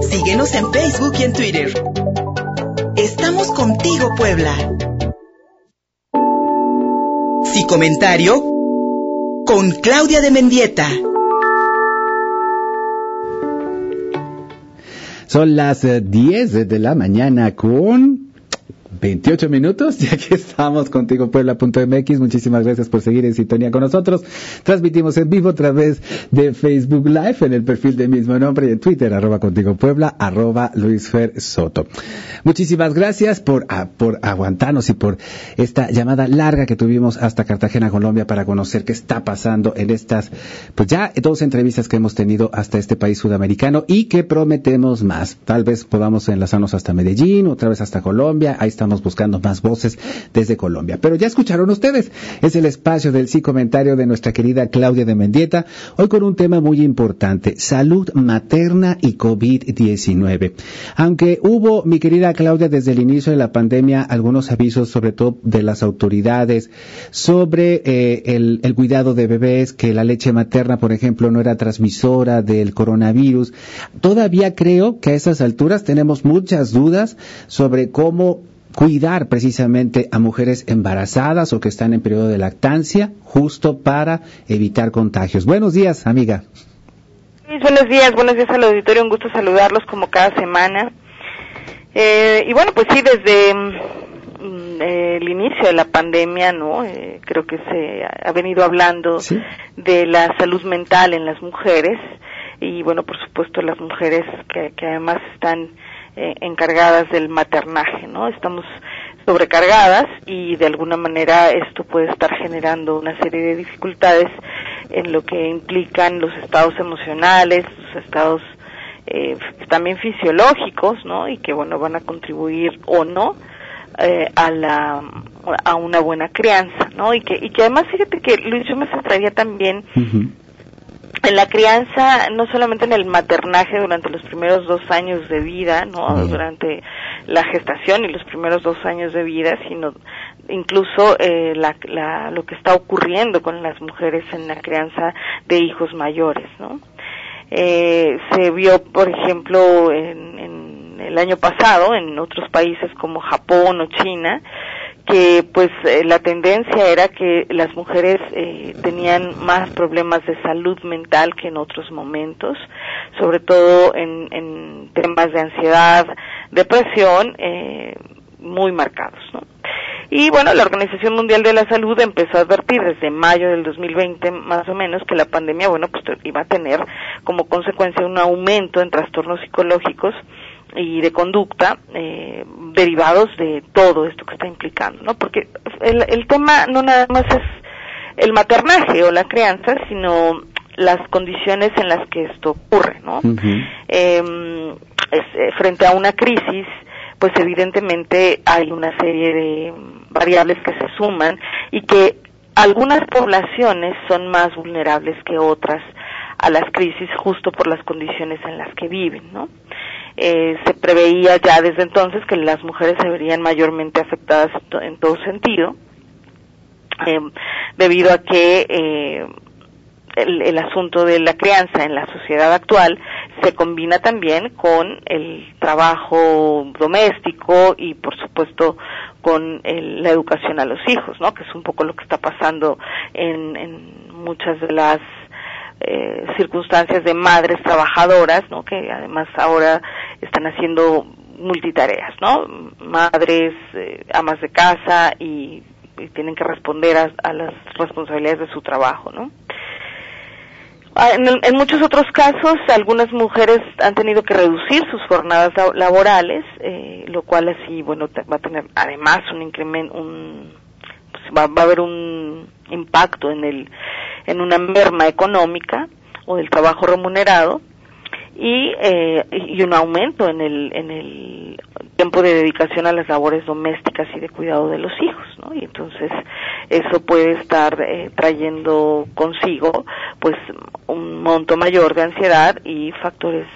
Síguenos en Facebook y en Twitter. Estamos contigo, Puebla. Si comentario con Claudia de Mendieta. Son las 10 eh, de la mañana con 28 minutos y aquí estamos contigo Puebla.mx. Muchísimas gracias por seguir en sintonía con nosotros. Transmitimos en vivo a través de Facebook Live en el perfil de mismo nombre y en Twitter arroba contigo Puebla arroba Luis Fer Soto. Muchísimas gracias por, ah, por aguantarnos y por esta llamada larga que tuvimos hasta Cartagena, Colombia para conocer qué está pasando en estas, pues ya dos entrevistas que hemos tenido hasta este país sudamericano y que prometemos más. Tal vez podamos enlazarnos hasta Medellín, otra vez hasta Colombia. Ahí estamos buscando más voces desde Colombia. Pero ya escucharon ustedes, es el espacio del sí comentario de nuestra querida Claudia de Mendieta, hoy con un tema muy importante, salud materna y COVID-19. Aunque hubo, mi querida Claudia, desde el inicio de la pandemia, algunos avisos, sobre todo de las autoridades, sobre eh, el, el cuidado de bebés, que la leche materna, por ejemplo, no era transmisora del coronavirus. Todavía creo que a esas alturas tenemos muchas dudas sobre cómo cuidar precisamente a mujeres embarazadas o que están en periodo de lactancia, justo para evitar contagios. Buenos días, amiga. buenos días, buenos días al auditorio, un gusto saludarlos como cada semana. Eh, y bueno, pues sí, desde mm, el inicio de la pandemia, ¿no? Eh, creo que se ha venido hablando de la salud mental en las mujeres y bueno, por supuesto las mujeres que, que además están eh, encargadas del maternaje, ¿no? Estamos sobrecargadas y de alguna manera esto puede estar generando una serie de dificultades en lo que implican los estados emocionales, los estados eh, también fisiológicos, ¿no? Y que bueno van a contribuir o no eh, a la a una buena crianza, ¿no? Y que y que además fíjate que Luis yo me centraría también en la crianza, no solamente en el maternaje durante los primeros dos años de vida, no durante la gestación y los primeros dos años de vida, sino incluso eh, la, lo que está ocurriendo con las mujeres en la crianza de hijos mayores, ¿no? Eh, se vio, por ejemplo, en, en el año pasado en otros países como Japón o China, que pues eh, la tendencia era que las mujeres eh, tenían más problemas de salud mental que en otros momentos, sobre todo en, en temas de ansiedad, depresión, eh, muy marcados, ¿no? Y bueno, la Organización Mundial de la Salud empezó a advertir desde mayo del 2020 más o menos que la pandemia, bueno, pues iba a tener como consecuencia un aumento en trastornos psicológicos y de conducta eh, derivados de todo esto que está implicando, ¿no? Porque el, el tema no nada más es el maternaje o la crianza, sino las condiciones en las que esto ocurre, ¿no? Em, eh, frente a una crisis, pues evidentemente hay una serie de variables que se suman y que algunas poblaciones son más vulnerables que otras a las crisis justo por las condiciones en las que viven, ¿no? Eh, se preveía ya desde entonces que las mujeres se verían mayormente afectadas en todo sentido, eh, debido a que eh, el, el, asunto de la crianza en la sociedad actual se combina también con el trabajo doméstico y por supuesto con el, la educación a los hijos, ¿no? Que es un poco lo que está pasando en, en muchas de las eh, circunstancias de madres trabajadoras, ¿no? Que además ahora están haciendo multitareas, ¿no? Madres, eh, amas de casa y, tienen que responder a, a, las responsabilidades de su trabajo, ¿no? Ah, en, en, muchos otros casos, algunas mujeres han tenido que reducir sus jornadas laborales, eh, lo cual así, bueno, va a tener además un incremento, un, pues va, va a haber un impacto en el en una merma económica o del trabajo remunerado y, eh, y un aumento en el, en el tiempo de dedicación a las labores domésticas y de cuidado de los hijos, ¿no? Y entonces eso puede estar eh, trayendo consigo, pues, un monto mayor de ansiedad y factores,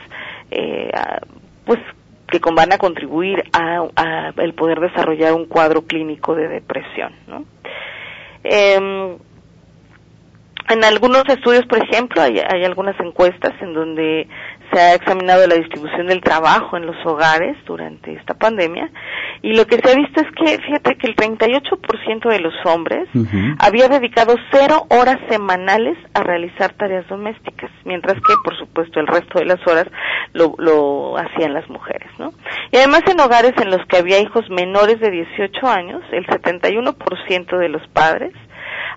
eh, pues, que van a contribuir a, a, el poder desarrollar un cuadro clínico de depresión, ¿no? Eh, en algunos estudios, por ejemplo, hay, hay, algunas encuestas en donde se ha examinado la distribución del trabajo en los hogares durante esta pandemia y lo que se ha visto es que, fíjate que el 38% de los hombres había dedicado cero horas semanales a realizar tareas domésticas, mientras que, por supuesto, el resto de las horas lo, lo hacían las mujeres, ¿no? Y además en hogares en los que había hijos menores de 18 años, el 71% de los padres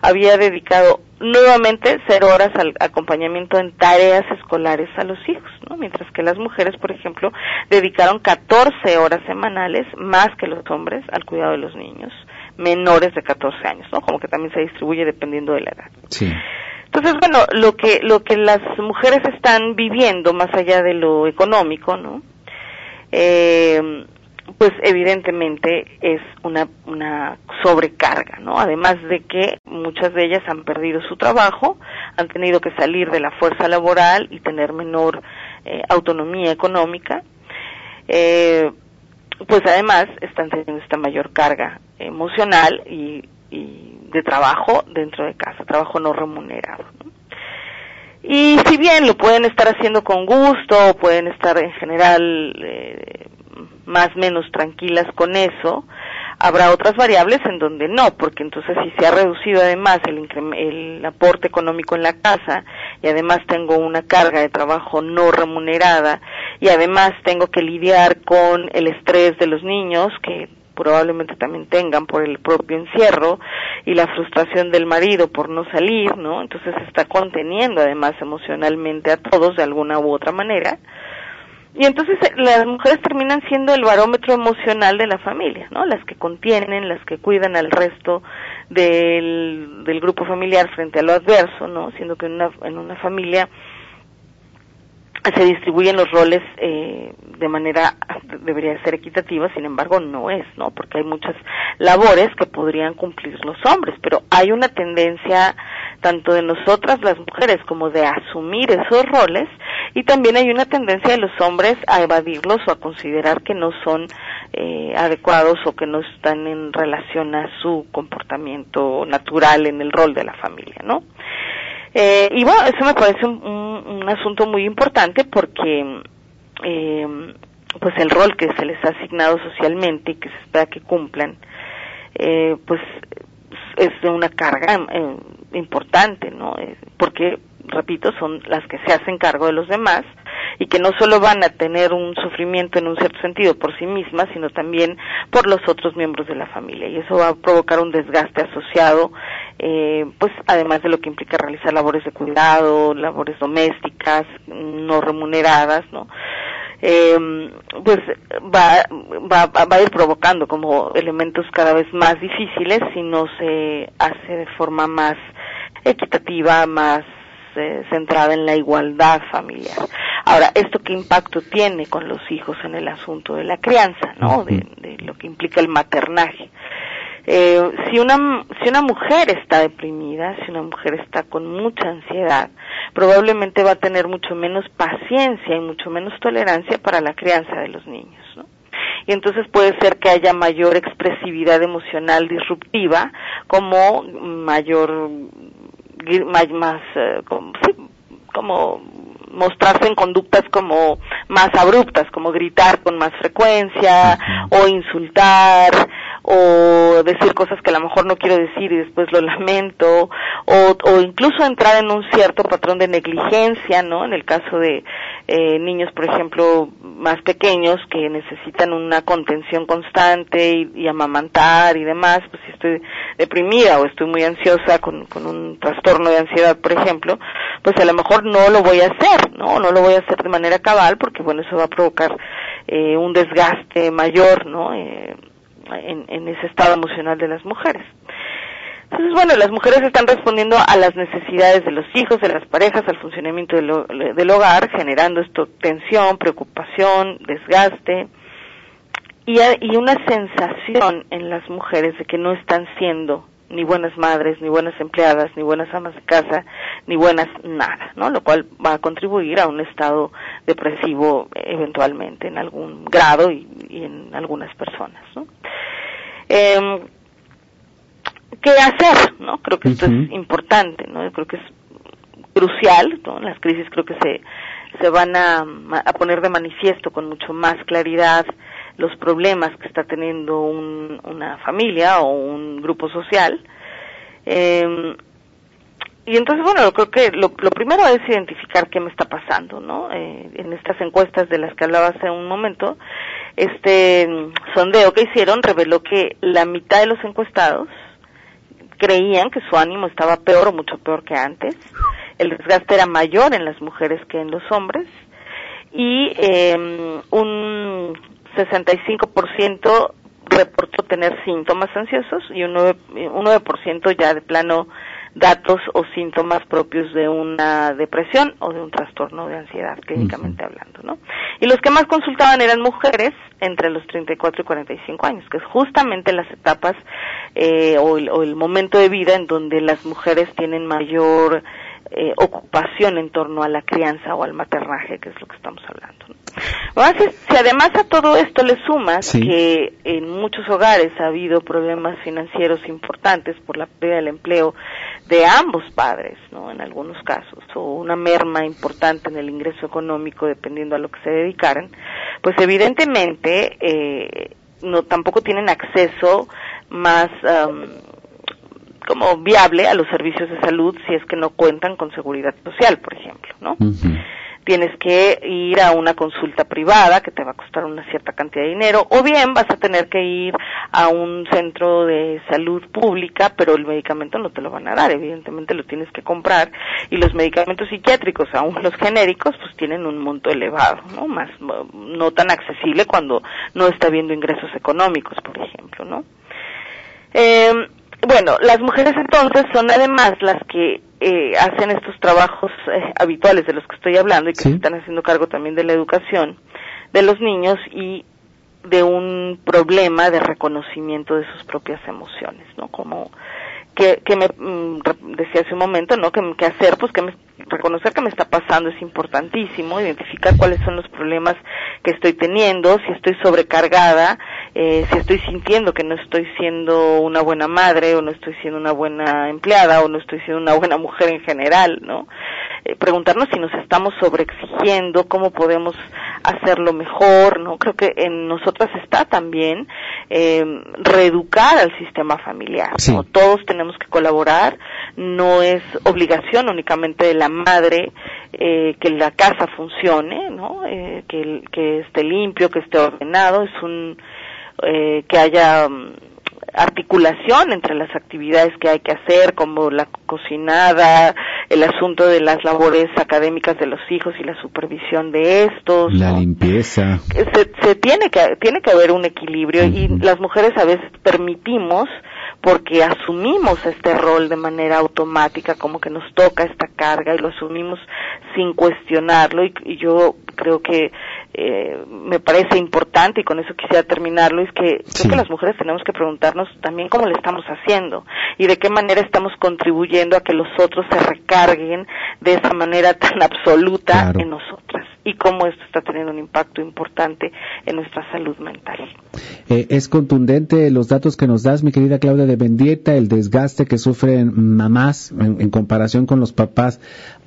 había dedicado nuevamente cero horas al acompañamiento en tareas escolares a los hijos, ¿no? Mientras que las mujeres, por ejemplo, dedicaron 14 horas semanales más que los hombres al cuidado de los niños menores de 14 años, ¿no? Como que también se distribuye dependiendo de la edad. Sí. Entonces, bueno, lo que lo que las mujeres están viviendo más allá de lo económico, ¿no? Eh, pues evidentemente es una, sobrecarga, ¿no? Además de que muchas de ellas han perdido su trabajo, han tenido que salir de la fuerza laboral y tener menor eh, autonomía económica, eh, pues además están teniendo esta mayor carga emocional y, y de trabajo dentro de casa, trabajo no remunerado. ¿no? Y si bien lo pueden estar haciendo con gusto, pueden estar en general eh, más menos tranquilas con eso, habrá otras variables en donde no, porque entonces si se ha reducido además el, el aporte económico en la casa y además tengo una carga de trabajo no remunerada y además tengo que lidiar con el estrés de los niños que probablemente también tengan por el propio encierro y la frustración del marido por no salir, ¿no? Entonces está conteniendo además emocionalmente a todos de alguna u otra manera y entonces eh, las mujeres terminan siendo el barómetro emocional de la familia, ¿no? Las que contienen, las que cuidan al resto del, del grupo familiar frente a lo adverso, ¿no? Siendo que en una, en una familia se distribuyen los roles eh, de manera debería ser equitativa, sin embargo no es, ¿no? Porque hay muchas labores que podrían cumplir los hombres, pero hay una tendencia tanto de nosotras las mujeres como de asumir esos roles y también hay una tendencia de los hombres a evadirlos o a considerar que no son eh, adecuados o que no están en relación a su comportamiento natural en el rol de la familia, ¿no? Eh, y bueno, eso me parece un, un, un asunto muy importante porque eh, pues el rol que se les ha asignado socialmente y que se espera que cumplan, eh, pues es una carga eh, importante, ¿no? Eh, porque, repito, son las que se hacen cargo de los demás y que no solo van a tener un sufrimiento en un cierto sentido por sí mismas, sino también por los otros miembros de la familia. Y eso va a provocar un desgaste asociado, eh, pues además de lo que implica realizar labores de cuidado, labores domésticas, no remuneradas, ¿no? Eh, pues va, va, va a ir provocando como elementos cada vez más difíciles si no se hace de forma más equitativa, más eh, centrada en la igualdad familiar. Ahora, ¿esto qué impacto tiene con los hijos en el asunto de la crianza, no? De, de lo que implica el maternaje. Eh, si una si una mujer está deprimida, si una mujer está con mucha ansiedad, probablemente va a tener mucho menos paciencia y mucho menos tolerancia para la crianza de los niños, ¿no? y entonces puede ser que haya mayor expresividad emocional disruptiva como mayor más, más eh, como, sí, como mostrarse en conductas como más abruptas, como gritar con más frecuencia o insultar o decir cosas que a lo mejor no quiero decir y después lo lamento o, o incluso entrar en un cierto patrón de negligencia, ¿no? En el caso de eh, niños, por ejemplo, más pequeños que necesitan una contención constante y, amamantar y demás, pues si estoy deprimida o estoy muy ansiosa con, un trastorno de ansiedad, por ejemplo, pues a lo mejor no lo voy a hacer, ¿no? No lo voy a hacer de manera cabal porque, bueno, eso va a provocar eh, un desgaste mayor, ¿no? Eh, en ese estado emocional de las mujeres. Entonces, bueno, las mujeres están respondiendo a las necesidades de los hijos, de las parejas, al funcionamiento del, hogar, generando esto tensión, preocupación, desgaste y, y una sensación en las mujeres de que no están siendo ni buenas madres, ni buenas empleadas, ni buenas amas de casa, ni buenas nada, ¿no? Lo cual va a contribuir a un estado depresivo eventualmente en algún grado y, y en algunas personas, ¿no? Eh, ¿Qué hacer? ¿no? Creo que esto uh -huh. es importante, ¿no? Yo creo que es crucial, ¿no? Las crisis creo que se se van a, a poner de manifiesto con mucho más claridad los problemas que está teniendo un, una familia o un grupo social. Eh, y entonces, bueno, creo que lo, lo, primero es identificar qué me está pasando, ¿no? Eh, en estas encuestas de las que hablaba hace un momento, este sondeo que hicieron reveló que la mitad de los encuestados creían que su ánimo estaba peor o mucho peor que antes, el desgaste era mayor en las mujeres que en los hombres, y eh, un 65% reportó tener síntomas ansiosos y un 9%, un 9 ya de plano datos o síntomas propios de una depresión o de un trastorno de ansiedad, clínicamente hablando, ¿no? Y los que más consultaban eran mujeres entre los 34 y 45 años, que es justamente las etapas eh, o, el, o el momento de vida en donde las mujeres tienen mayor eh, ocupación en torno a la crianza o al maternaje, que es lo que estamos hablando. ¿no? si además a todo esto le sumas que en muchos hogares ha habido problemas financieros importantes por la pérdida del empleo de ambos padres, ¿no? En algunos casos, o una merma importante en el ingreso económico dependiendo a lo que se dedicaran, pues evidentemente eh, no tampoco tienen acceso más um, como viable a los servicios de salud si es que no cuentan con seguridad social, por ejemplo, ¿no? Tienes que ir a una consulta privada que te va a costar una cierta cantidad de dinero, o bien vas a tener que ir a un centro de salud pública, pero el medicamento no te lo van a dar, evidentemente lo tienes que comprar, y los medicamentos psiquiátricos, aún los genéricos, pues tienen un monto elevado, ¿no? Más, no tan accesible cuando no está habiendo ingresos económicos, por ejemplo, ¿no? Eh, bueno, las mujeres entonces son además las que eh, hacen estos trabajos eh, habituales de los que estoy hablando y que se están haciendo cargo también de la educación de los niños y de un problema de reconocimiento de sus propias emociones, ¿no? Como que, que me mm, decía hace un momento, ¿no? Que, que hacer, pues que me, reconocer que me está pasando es importantísimo, identificar cuáles son los problemas que estoy teniendo, si estoy sobrecargada, eh, si estoy sintiendo que no estoy siendo una buena madre o no estoy siendo una buena empleada o no estoy siendo una buena mujer en general, ¿no? Eh, preguntarnos si nos estamos sobreexigiendo, cómo podemos hacerlo mejor, ¿no? Creo que en nosotras está también eh, reeducar al sistema familiar, ¿no? Todos tenemos que colaborar, no es obligación únicamente de la madre eh, que la casa funcione, ¿no? Eh, que, que esté limpio, que esté ordenado, es un eh, que haya um, articulación entre las actividades que hay que hacer, como la cocinada, el asunto de las labores académicas de los hijos y la supervisión de estos. La limpieza. Se, se, tiene que tiene que haber un equilibrio uh -huh. y las mujeres a veces permitimos porque asumimos este rol de manera automática, como que nos toca esta carga y lo asumimos sin cuestionarlo y, y yo creo que eh, me parece importante y con eso quisiera terminarlo es que sí. creo que las mujeres tenemos que preguntarnos también cómo le estamos haciendo y de qué manera estamos contribuyendo a que los otros se recarguen de esa manera tan absoluta claro. en nosotras y cómo esto está teniendo un impacto importante en nuestra salud mental. Eh, es contundente los datos que nos das, mi querida Claudia de Bendieta, el desgaste que sufren mamás en, en comparación con los papás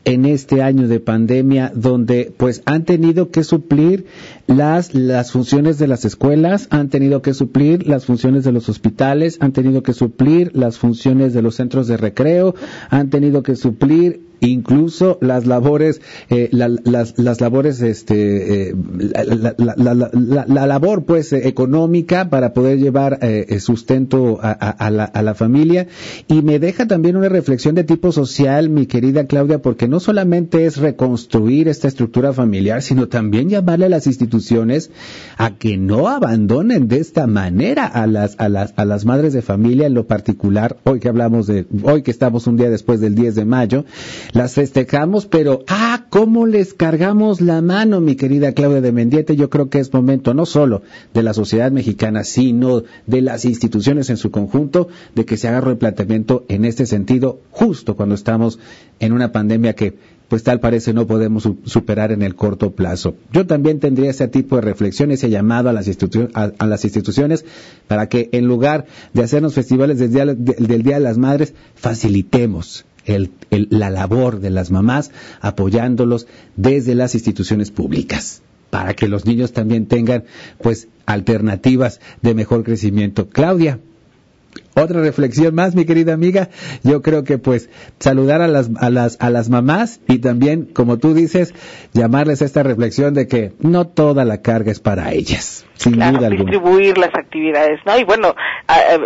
en este año de pandemia donde pues han tenido que suplir las las funciones de las escuelas, han tenido que suplir las funciones de los hospitales, han tenido que suplir las funciones de los centros de recreo, han tenido que suplir incluso las labores eh, la, las, labores este eh, la, la, la, labor pues económica para poder llevar eh, sustento a, a, a, la, familia. Y me deja también una reflexión de tipo social mi querida Claudia porque no solamente es reconstruir esta estructura familiar sino también llamarle a las instituciones a que no abandonen de esta manera a las a las a las madres de familia en lo particular hoy que hablamos de hoy que estamos un día después del 10 de mayo las festejamos, pero ah, cómo les cargamos la mano, mi querida Claudia de Mendiete. Yo creo que es momento no solo de la sociedad mexicana, sino de las instituciones en su conjunto, de que se haga replanteamiento en este sentido, justo cuando estamos en una pandemia que pues tal parece no podemos superar en el corto plazo. Yo también tendría ese tipo de reflexión, ese llamado a las, a, a las instituciones para que en lugar de hacernos festivales del día, del Día de las Madres, facilitemos la labor de las mamás apoyándolos desde las instituciones públicas para que los niños también tengan pues alternativas de mejor crecimiento. Claudia, otra reflexión más, mi querida amiga. Yo creo que pues saludar a las, a las, a las mamás y también, como tú dices, llamarles a esta reflexión de que no toda la carga es para ellas. Sin duda alguna. distribuir las actividades, ¿no? Y bueno,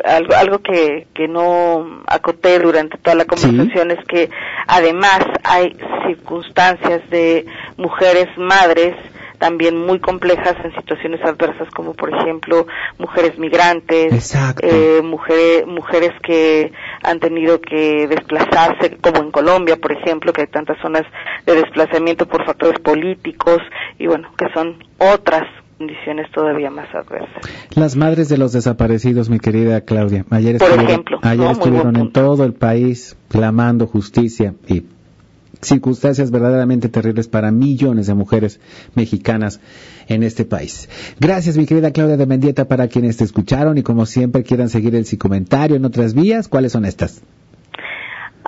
algo, algo que, que no acoté durante toda la conversación es que además hay circunstancias de mujeres madres también muy complejas en situaciones adversas como por ejemplo mujeres migrantes, eh, mujeres, mujeres que han tenido que desplazarse como en Colombia por ejemplo que hay tantas zonas de desplazamiento por factores políticos y bueno que son otras condiciones todavía más adversas. Las madres de los desaparecidos, mi querida Claudia, ayer estuvieron, ayer estuvieron en todo el país clamando justicia y circunstancias verdaderamente terribles para millones de mujeres mexicanas en este país. Gracias, mi querida Claudia de Mendieta, para quienes te escucharon y como siempre quieran seguir el comentario en otras vías, ¿cuáles son estas?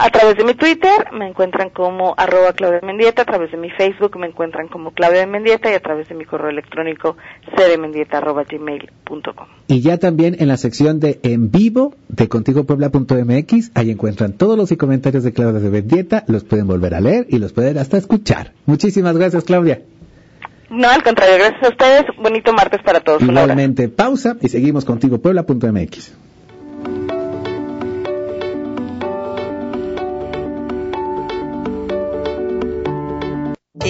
A través de mi Twitter me encuentran como arroba Claudia Mendieta, a través de mi Facebook me encuentran como Claudia Mendieta y a través de mi correo electrónico cdmendieta.gmail.com. Y ya también en la sección de en vivo de contigopuebla.mx, ahí encuentran todos los comentarios de Claudia de Mendieta, los pueden volver a leer y los pueden hasta escuchar. Muchísimas gracias, Claudia. No, al contrario, gracias a ustedes. Bonito martes para todos. Igualmente, pausa y seguimos contigopuebla.mx.